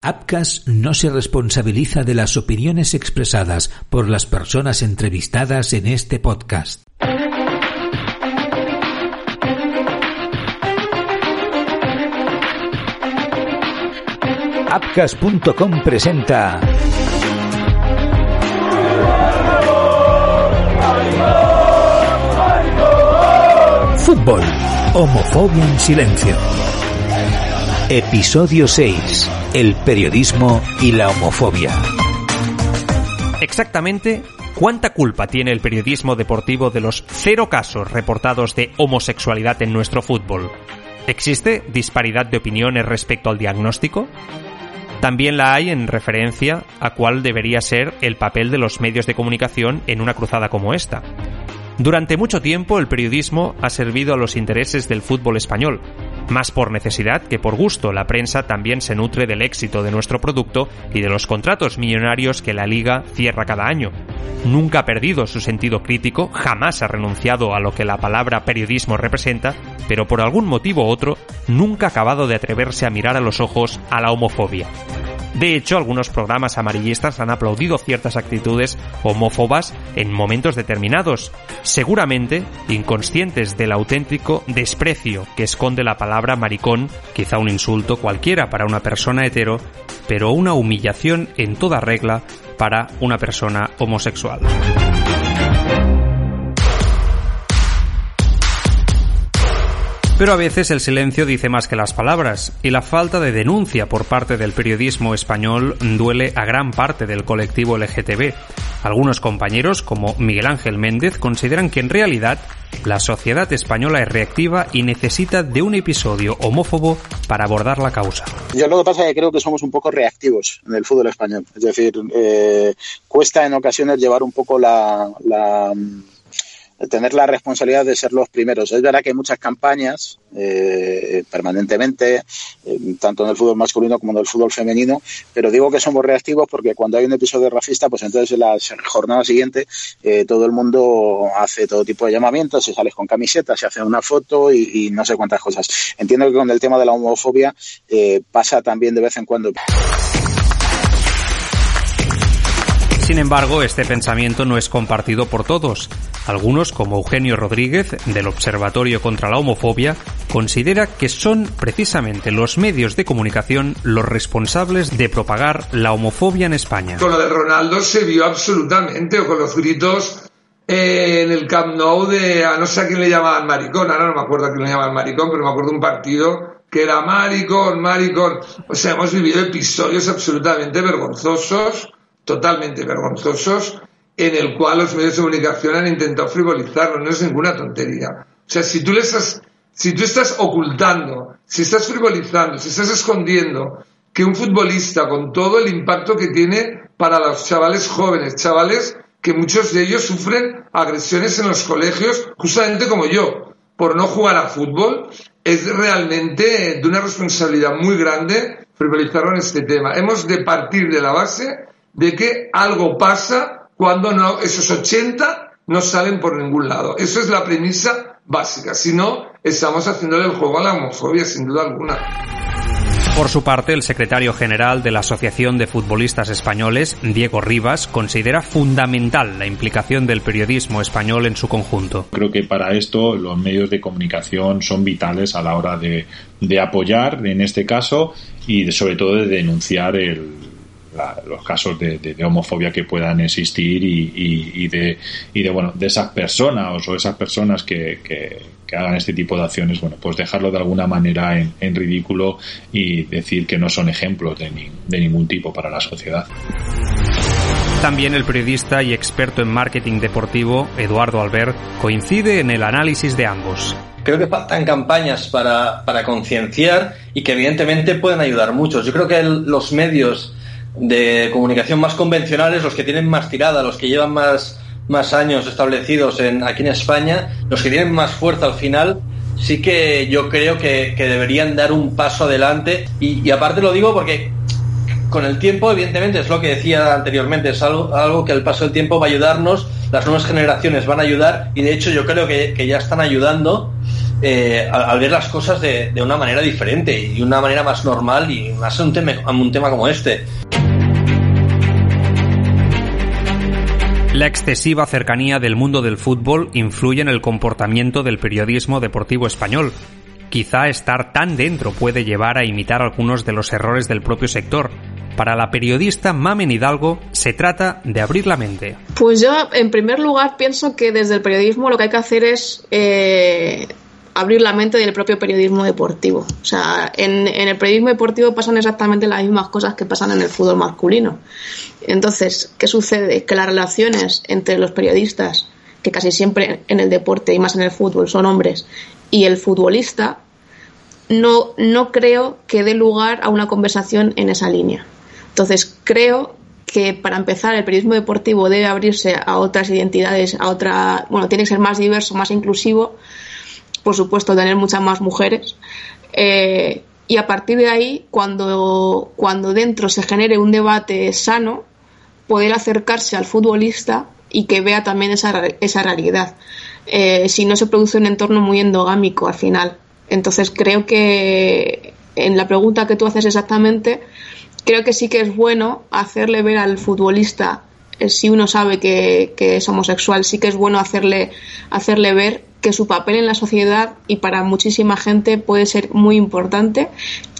Apcas no se responsabiliza de las opiniones expresadas por las personas entrevistadas en este podcast. Apcas.com presenta Fútbol. Homofobia en silencio. Episodio 6. El periodismo y la homofobia. Exactamente, ¿cuánta culpa tiene el periodismo deportivo de los cero casos reportados de homosexualidad en nuestro fútbol? ¿Existe disparidad de opiniones respecto al diagnóstico? También la hay en referencia a cuál debería ser el papel de los medios de comunicación en una cruzada como esta. Durante mucho tiempo el periodismo ha servido a los intereses del fútbol español. Más por necesidad que por gusto, la prensa también se nutre del éxito de nuestro producto y de los contratos millonarios que la liga cierra cada año. Nunca ha perdido su sentido crítico, jamás ha renunciado a lo que la palabra periodismo representa, pero por algún motivo u otro nunca ha acabado de atreverse a mirar a los ojos a la homofobia. De hecho, algunos programas amarillistas han aplaudido ciertas actitudes homófobas en momentos determinados, seguramente inconscientes del auténtico desprecio que esconde la palabra maricón, quizá un insulto cualquiera para una persona hetero, pero una humillación en toda regla para una persona homosexual. Pero a veces el silencio dice más que las palabras, y la falta de denuncia por parte del periodismo español duele a gran parte del colectivo LGTB. Algunos compañeros, como Miguel Ángel Méndez, consideran que en realidad la sociedad española es reactiva y necesita de un episodio homófobo para abordar la causa. Yo lo que pasa es que creo que somos un poco reactivos en el fútbol español. Es decir, eh, cuesta en ocasiones llevar un poco la, la tener la responsabilidad de ser los primeros. Es verdad que hay muchas campañas eh, permanentemente, eh, tanto en el fútbol masculino como en el fútbol femenino, pero digo que somos reactivos porque cuando hay un episodio racista, pues entonces en la jornada siguiente eh, todo el mundo hace todo tipo de llamamientos, se sale con camisetas, se hace una foto y, y, no sé cuántas cosas. Entiendo que con el tema de la homofobia pasa también de vez en cuando. Sin embargo, este pensamiento no es compartido por todos. Algunos, como Eugenio Rodríguez, del Observatorio contra la Homofobia, considera que son precisamente los medios de comunicación los responsables de propagar la homofobia en España. Con lo de Ronaldo se vio absolutamente, o con los gritos eh, en el Camp Nou de, a no sé a quién le llamaban maricón, ahora no me acuerdo a quién le llamaban maricón, pero me acuerdo de un partido que era maricón, maricón. O sea, hemos vivido episodios absolutamente vergonzosos totalmente vergonzosos en el cual los medios de comunicación han intentado frivolizarlo, no es ninguna tontería. O sea, si tú, estás, si tú estás ocultando, si estás frivolizando, si estás escondiendo que un futbolista con todo el impacto que tiene para los chavales jóvenes, chavales que muchos de ellos sufren agresiones en los colegios, justamente como yo, por no jugar a fútbol, es realmente de una responsabilidad muy grande frivolizarlo en este tema. Hemos de partir de la base de que algo pasa cuando no, esos 80 no salen por ningún lado. Eso es la premisa básica. Si no, estamos haciéndole el juego a la homofobia, sin duda alguna. Por su parte, el secretario general de la Asociación de Futbolistas Españoles, Diego Rivas, considera fundamental la implicación del periodismo español en su conjunto. Creo que para esto los medios de comunicación son vitales a la hora de, de apoyar, en este caso, y sobre todo de denunciar el, los casos de, homofobia que puedan existir y, de, y de, bueno, de esas personas o esas personas que, hagan este tipo de acciones, bueno, pues dejarlo de alguna manera en, ridículo y decir que no son ejemplos de, de ningún tipo para la sociedad. También el periodista y experto en marketing deportivo, Eduardo Albert, coincide en el análisis de ambos creo que faltan campañas para, para concienciar y que evidentemente pueden ayudar mucho. Yo creo que los medios de comunicación más convencionales, los que tienen más tirada, los que llevan más, más años establecidos en, aquí en España, los que tienen más fuerza al final, sí que yo creo que, deberían dar un paso adelante. Y, aparte lo digo porque con el tiempo, evidentemente, es lo que decía anteriormente, es algo, algo que el paso del tiempo va a ayudarnos, las nuevas generaciones van a ayudar y de hecho yo creo que, ya están ayudando eh, al, ver las cosas de, una manera diferente y una manera más normal y más un tema, un tema como este. La excesiva cercanía del mundo del fútbol influye en el comportamiento del periodismo deportivo español. Quizá estar tan dentro puede llevar a imitar algunos de los errores del propio sector. Para la periodista Mamen Hidalgo se trata de abrir la mente. Pues yo, en primer lugar, pienso que desde el periodismo lo que hay que hacer es eh, abrir la mente del propio periodismo deportivo. O sea, en, el periodismo deportivo pasan exactamente las mismas cosas que pasan en el fútbol masculino. Entonces, ¿qué sucede? Que las relaciones entre los periodistas, que casi siempre en el deporte y más en el fútbol son hombres, y el futbolista, no, no creo que dé lugar a una conversación en esa línea. Entonces, creo que para empezar el periodismo deportivo debe abrirse a otras identidades, a otra, bueno, tiene que ser más diverso, más inclusivo, por supuesto, tener muchas más mujeres. Eh, y a partir de ahí, cuando, cuando dentro se genere un debate sano, poder acercarse al futbolista y que vea también esa, esa realidad. Eh, si no se produce un entorno muy endogámico al final. Entonces creo que en la pregunta que tú haces exactamente, creo que sí que es bueno hacerle ver al futbolista, eh, si uno sabe que, que, es homosexual, sí que es bueno hacerle, hacerle ver que su papel en la sociedad y para muchísima gente puede ser muy importante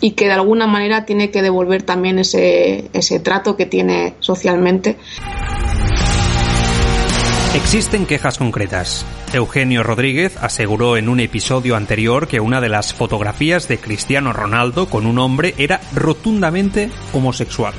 y que de alguna manera tiene que devolver también ese, ese trato que tiene socialmente. Existen quejas concretas. Eugenio Rodríguez aseguró en un episodio anterior que una de las fotografías de Cristiano Ronaldo con un hombre era rotundamente homosexual.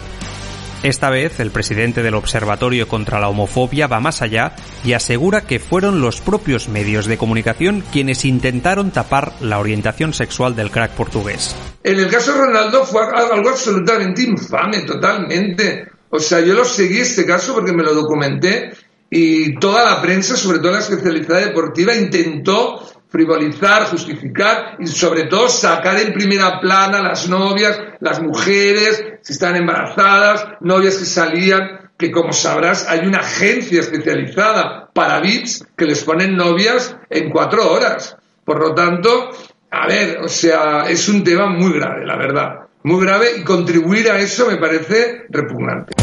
Esta vez, el presidente del Observatorio contra la Homofobia va más allá y asegura que fueron los propios medios de comunicación quienes intentaron tapar la orientación sexual del crack portugués. En el caso de Ronaldo fue algo absolutamente infame, totalmente. O sea, yo lo seguí este caso porque me lo documenté y toda la prensa, sobre todo la especialidad deportiva, intentó frivolizar, justificar y sobre todo sacar en primera plana las novias, las mujeres, si están embarazadas, novias que salían, que como sabrás hay una agencia especializada para bits que les ponen novias en cuatro horas. Por lo tanto, a ver, o sea, es un tema muy grave, la verdad. Muy grave y contribuir a eso me parece repugnante.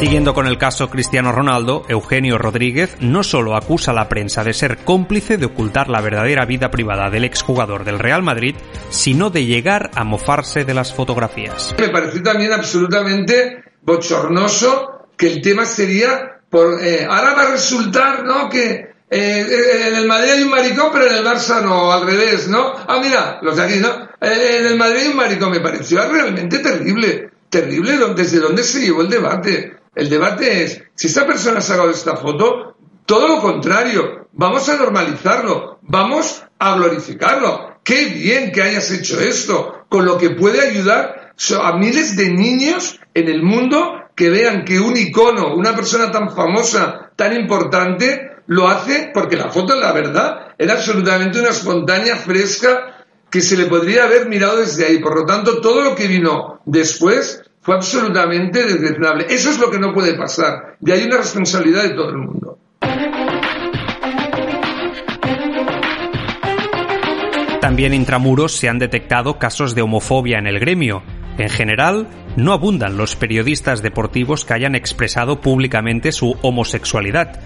Siguiendo con el caso Cristiano Ronaldo, Eugenio Rodríguez no solo acusa a la prensa de ser cómplice de ocultar la verdadera vida privada del exjugador del Real Madrid, sino de llegar a mofarse de las fotografías. Me pareció también absolutamente bochornoso que el tema sería, por, eh, ahora va a resultar, ¿no? Que eh, en el Madrid hay un maricón, pero en el Barça no, al revés, ¿no? Ah, mira, los de aquí, ¿no? Eh, en el Madrid hay un maricón, me pareció realmente terrible, terrible, desde dónde se llevó el debate. El debate es, si esta persona ha sacado esta foto, todo lo contrario, vamos a normalizarlo, vamos a glorificarlo. Qué bien que hayas hecho esto, con lo que puede ayudar a miles de niños en el mundo que vean que un icono, una persona tan famosa, tan importante, lo hace porque la foto, la verdad, era absolutamente una espontánea, fresca, que se le podría haber mirado desde ahí. Por lo tanto, todo lo que vino después fue absolutamente desdeznable. Eso es lo que no puede pasar. Y hay una responsabilidad de todo el mundo. También intramuros se han detectado casos de homofobia en el gremio. En general, no abundan los periodistas deportivos que hayan expresado públicamente su homosexualidad.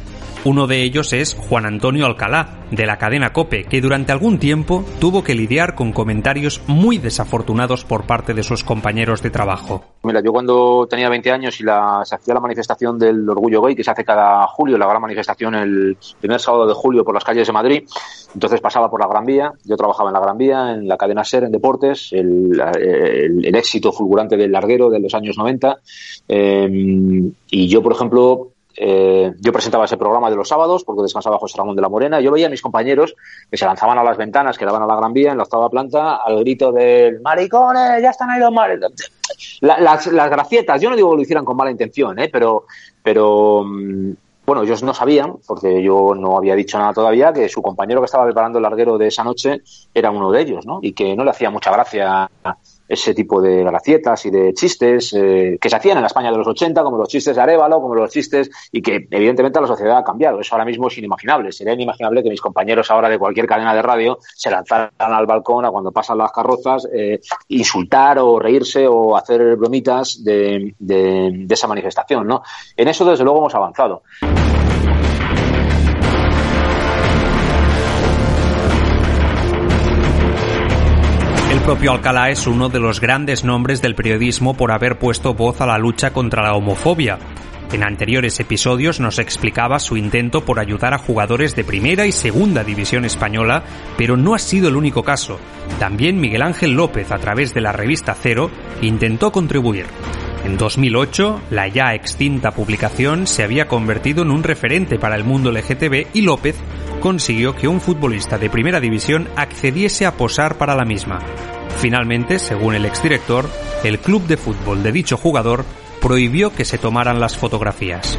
Uno de ellos es Juan Antonio Alcalá, de la cadena Cope, que durante algún tiempo tuvo que lidiar con comentarios muy desafortunados por parte de sus compañeros de trabajo. Mira, yo cuando tenía 20 años y se hacía la manifestación del orgullo gay, que se hace cada julio, la gran manifestación el primer sábado de julio por las calles de Madrid, entonces pasaba por la Gran Vía, yo trabajaba en la Gran Vía, en la cadena SER, en deportes, el, el, éxito fulgurante del larguero de los años 90, eh, y yo, por ejemplo, eh, yo presentaba ese programa de los sábados porque descansaba José Ramón de la Morena yo veía a mis compañeros que se lanzaban a las ventanas que daban a la Gran Vía en la octava planta al grito del maricones, ya están ahí los maricones. las, las, gracietas, yo no digo que lo hicieran con mala intención, ¿eh? pero, pero mm, bueno, ellos no sabían, porque yo no había dicho nada todavía, que su compañero que estaba preparando el larguero de esa noche era uno de ellos, ¿no? Y que no le hacía mucha gracia ese tipo de gracietas y de chistes eh, que se hacían en la España de los 80, como los chistes de Arevalo, como los chistes, y que evidentemente la sociedad ha cambiado. Eso ahora mismo es inimaginable. Sería inimaginable que mis compañeros ahora de cualquier cadena de radio se lanzaran al balcón a cuando pasan las carrozas, eh, insultar o reírse o hacer bromitas de, de esa manifestación. ¿no? En eso, desde luego, hemos avanzado. Propio Alcalá es uno de los grandes nombres del periodismo por haber puesto voz a la lucha contra la homofobia. En anteriores episodios nos explicaba su intento por ayudar a jugadores de primera y segunda división española, pero no ha sido el único caso. También Miguel Ángel López, a través de la revista Cero, intentó contribuir. En 2008, la ya extinta publicación se había convertido en un referente para el mundo LGTB y López consiguió que un futbolista de primera división accediese a posar para la misma. Finalmente, según el exdirector, el club de fútbol de dicho jugador prohibió que se tomaran las fotografías.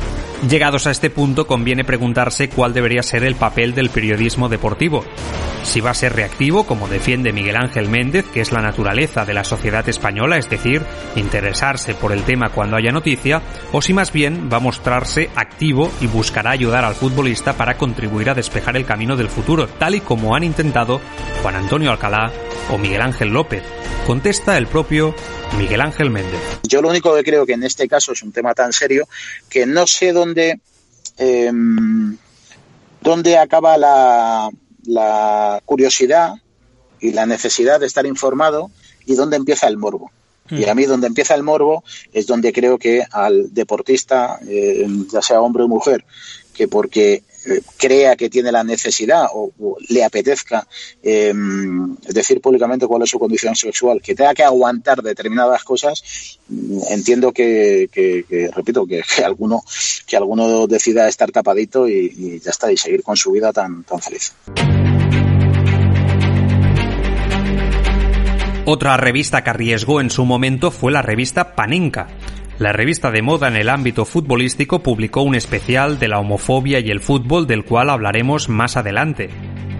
Llegados a este punto, conviene preguntarse cuál debería ser el papel del periodismo deportivo. Si va a ser reactivo, como defiende Miguel Ángel Méndez, que es la naturaleza de la sociedad española, es decir, interesarse por el tema cuando haya noticia, o si más bien va a mostrarse activo y buscará ayudar al futbolista para contribuir a despejar el camino del futuro, tal y como han intentado Juan Antonio Alcalá o Miguel Ángel López. Contesta el propio Miguel Ángel Méndez. Yo lo único que creo que en este caso es un tema tan serio que no sé dónde, em, dónde acaba la, la curiosidad y la necesidad de estar informado y dónde empieza el morbo. Y a mí donde empieza el morbo es donde creo que al deportista, eh, ya sea hombre o mujer, que porque eh, crea que tiene la necesidad o, le apetezca em, decir públicamente cuál es su condición sexual, que tenga que aguantar determinadas cosas, mm, entiendo que, repito, que, alguno que alguno decida estar tapadito y, ya está, y seguir con su vida tan, tan feliz. Otra revista que arriesgó en su momento fue la revista Panenka la revista de moda en el ámbito futbolístico publicó un especial de la homofobia y el fútbol del cual hablaremos más adelante.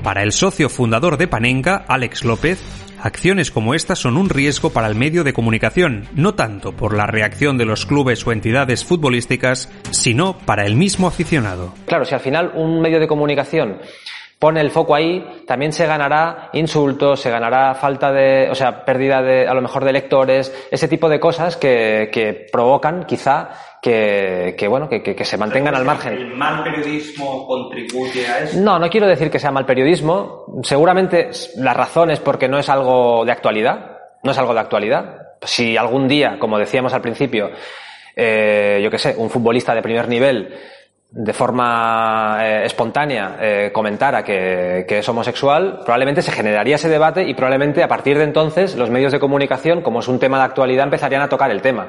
Para el socio fundador de Panenka, Alex López, acciones como estas son un riesgo para el medio de comunicación, no tanto por la reacción de los clubes o entidades futbolísticas, sino para el mismo aficionado. Claro, si al final un medio de comunicación pone el foco ahí, también se ganará insultos, se ganará falta de, o sea, pérdida de, a lo mejor de lectores, ese tipo de cosas que, que provocan quizá que, que bueno, que, que, se mantengan al margen. ¿El mal periodismo contribuye a eso? No, no quiero decir que sea mal periodismo. Seguramente la razón es porque no es algo de actualidad. No es algo de actualidad. Si algún día, como decíamos al principio, eh, yo qué sé, un futbolista de primer nivel de forma eh, espontánea eh, comentara que, que, es homosexual, probablemente se generaría ese debate y probablemente a partir de entonces los medios de comunicación, como es un tema de actualidad, empezarían a tocar el tema.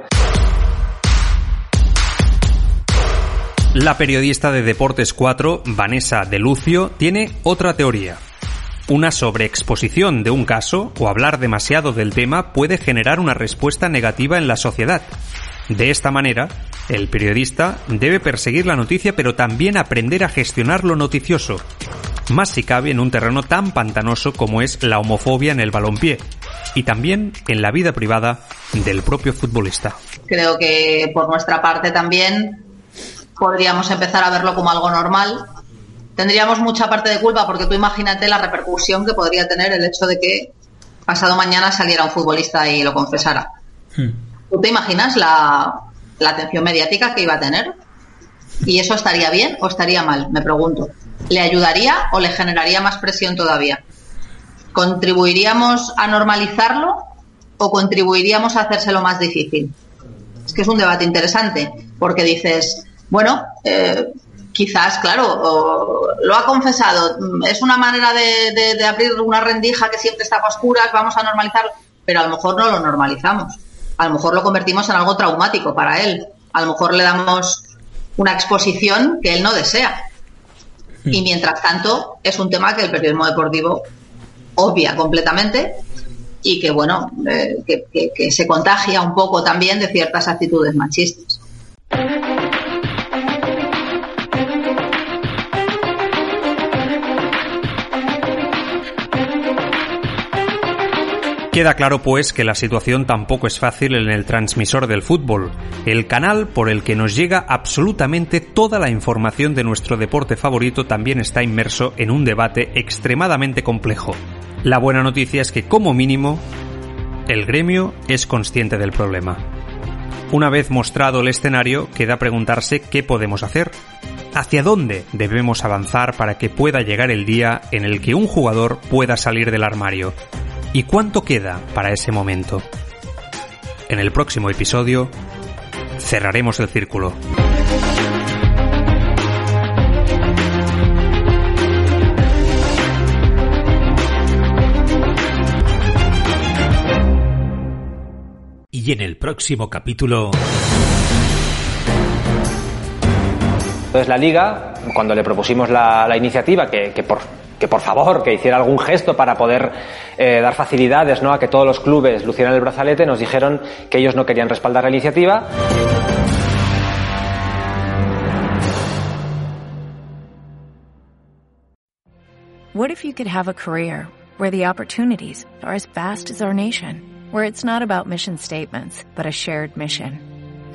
La periodista de Deportes 4, Vanessa de Lucio, tiene otra teoría. Una sobreexposición de un caso o hablar demasiado del tema puede generar una respuesta negativa en la sociedad. De esta manera, el periodista debe perseguir la noticia pero también aprender a gestionar lo noticioso, más si cabe en un terreno tan pantanoso como es la homofobia en el balompié y también en la vida privada del propio futbolista. Creo que por nuestra parte también podríamos empezar a verlo como algo normal. Tendríamos mucha parte de culpa porque tú imagínate la repercusión que podría tener el hecho de que pasado mañana saliera un futbolista y lo confesara. Hmm. ¿Tú te imaginas la, la atención mediática que iba a tener. ¿Y eso estaría bien o estaría mal? Me pregunto. ¿Le ayudaría o le generaría más presión todavía? ¿Contribuiríamos a normalizarlo o contribuiríamos a hacérselo más difícil? Es que es un debate interesante, porque dices, bueno, eh, quizás, claro, lo ha confesado, es una manera de, de, abrir una rendija que siempre está a oscuras, vamos a normalizarlo, pero a lo mejor no lo normalizamos a lo mejor lo convertimos en algo traumático para él. A lo mejor le damos una exposición que él no desea. Y mientras tanto, es un tema que el periodismo deportivo obvia completamente y que, bueno, eh, que se contagia un poco también de ciertas actitudes machistas. Queda claro pues que la situación tampoco es fácil en el transmisor del fútbol, el canal por el que nos llega absolutamente toda la información de nuestro deporte favorito también está inmerso en un debate extremadamente complejo. La buena noticia es que como mínimo el gremio es consciente del problema. Una vez mostrado el escenario, queda preguntarse qué podemos hacer. ¿Hacia dónde debemos avanzar para que pueda llegar el día en el que un jugador pueda salir del armario? ¿Y cuánto queda para ese momento? En el próximo episodio cerraremos el círculo. Y en el próximo capítulo... Entonces la liga, cuando le propusimos la, iniciativa, que, que por que por favor, que hiciera algún gesto para poder eh, dar facilidades ¿no? a que todos los clubes lucieran el brazalete, nos dijeron que ellos no querían respaldar la iniciativa. What if you could have a career where the opportunities are as vast as our nation, where it's not about mission statements, but a shared mission?